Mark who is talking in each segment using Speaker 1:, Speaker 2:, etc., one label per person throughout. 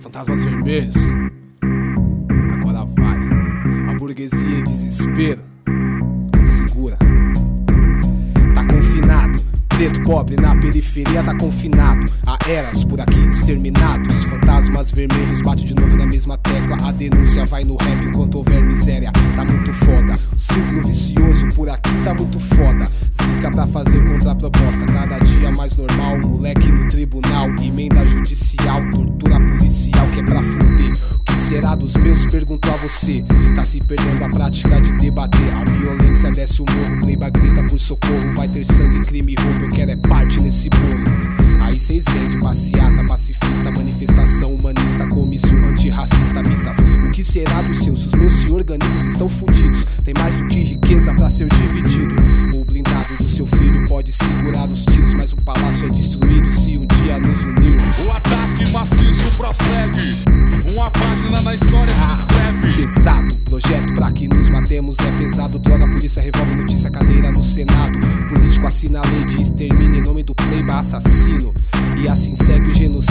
Speaker 1: fantasmas vermelhos. Agora vai. A burguesia em desespero. Segura. Tá confinado. Preto pobre na periferia tá confinado. Há eras por aqui exterminados. Fantasmas vermelhos bate de novo na mesma tecla. A denúncia vai no rap enquanto houver miséria. Tá muito foda. O círculo vicioso por aqui tá muito foda. Pra fazer contraproposta. Cada dia mais normal. Moleque no tribunal. Emenda judicial. Tortura policial que é pra fuder. O que será dos meus? Pergunto a você. Tá se perdendo a prática de debater. A violência desce o morro. Playba grita por socorro. Vai ter sangue, crime roubo. Eu quero é parte nesse bolo. Aí cês vêm de passeata, pacifista, manifestação humanista, comício antirracista, missas. O que será dos seus? Os meus se organizam, estão fudidos. Tem mais do que riqueza pra ser dividido. Do seu filho pode segurar os tiros, mas o palácio é destruído se um dia nos unirmos.
Speaker 2: O ataque maciço prossegue. Uma página na história se escreve.
Speaker 1: Pesado, projeto pra que nos matemos é pesado. Droga, polícia, revólver, notícia, cadeira no Senado. Político assina a lei de extermínio em nome do playba assassino. E assim segue o genocídio,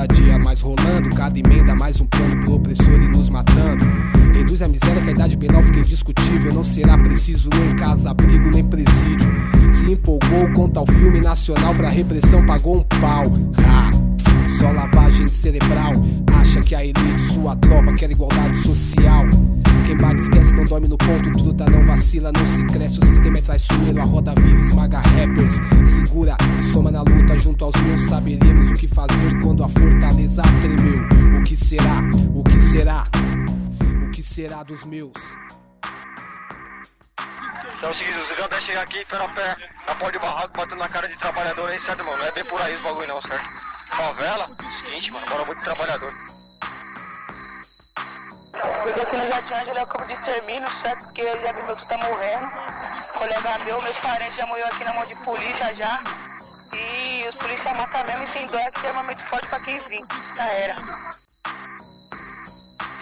Speaker 1: cada dia mais rolando, cada emenda mais um plano pro opressor e nos matando. Reduz a miséria que a idade penal fica indiscutível. Não será preciso nem casa, abrigo, nem presídio. Se empolgou com tal filme nacional pra repressão, pagou um pau. Ha! Cerebral. Acha que a elite, sua tropa, quer igualdade social. Quem bate esquece, não dorme no ponto, truta, não vacila, não se cresce. O sistema é traiçoeiro, a roda vive, esmaga rappers. Segura e soma na luta junto aos meus. Saberemos o que fazer quando a fortaleza tremeu. O que será? O que será? O que será dos meus?
Speaker 3: Então é o seguinte, o Zigão vai chegar aqui, pé a pé, na porta de barraco, batendo na cara de trabalhador aí, certo, mano? Não é bem por aí os bagulho não, certo? Favela, seguinte, mano, bora muito trabalhador.
Speaker 4: Porque aqui no Jardim Ângelo é o campo de extermínio, certo? Porque eu já vi meu tu tá morrendo. Colega meu, meus parentes já morreram aqui na mão de polícia já. E os policiais matam mesmo e sem dó que é muito forte pra quem vir. Já era.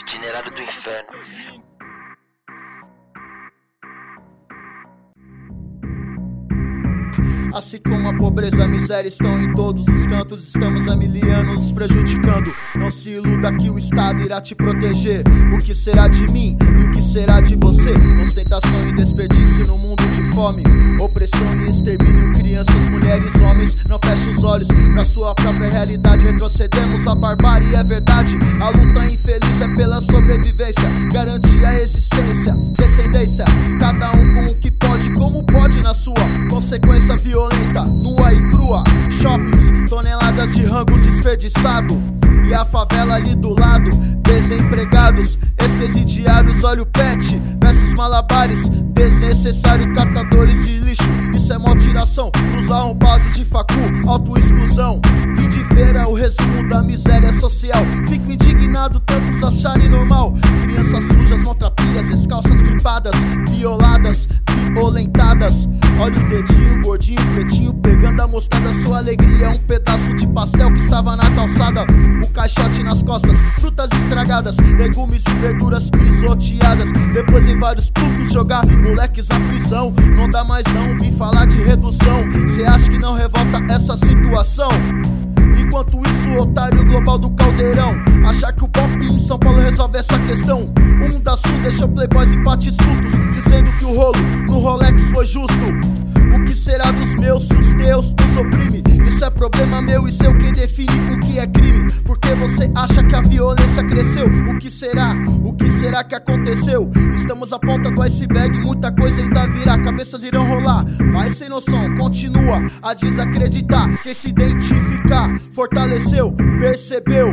Speaker 3: Itinerário do inferno.
Speaker 5: Assim como a pobreza a miséria estão em todos os cantos, estamos anos nos prejudicando. Não se iluda que o Estado irá te proteger. O que será de mim e o que será de você? Ostentação e desperdício no mundo de fome, opressão e extermínio. Crianças, mulheres, homens, não feche os olhos pra sua própria realidade. Retrocedemos a barbárie, é verdade. A luta infeliz é pela sobrevivência, garantir a existência, descendência. Cada um com o que sua consequência violenta, nua e crua. Shoppings, toneladas de rangos desperdiçado. E a favela ali do lado, desempregados, ex-presidiários, olha o pet, versus malabares, desnecessário, catadores de lixo. Isso é mó tiração, pros arrombados de facu, autoexclusão. Vim de feira, o resumo da miséria social. Fico indignado, tantos acharem normal. Crianças sujas, maltrapilhas, descalças, gripadas, violadas, violentadas. Olha o dedinho, gordinho, pretinho, pegando a mostarda. Sua alegria é um pedaço de pastel que estava na calçada. O caixote nas costas, frutas estragadas, legumes e verduras pisoteadas. Depois vem vários putos jogar moleques na prisão. Não dá mais não, vim falar de redução. Cê acha que não revolta essa situação? Enquanto isso, otário global do caldeirão Achar que o pop em São Paulo resolve essa questão Um da Sul deixou playboys e patiscudos Dizendo problema meu e seu quem define o que é crime Porque você acha que a violência cresceu O que será? O que será que aconteceu? Estamos à ponta do iceberg, muita coisa ainda virá Cabeças irão rolar, vai sem noção Continua a desacreditar Quem se identificar fortaleceu, percebeu.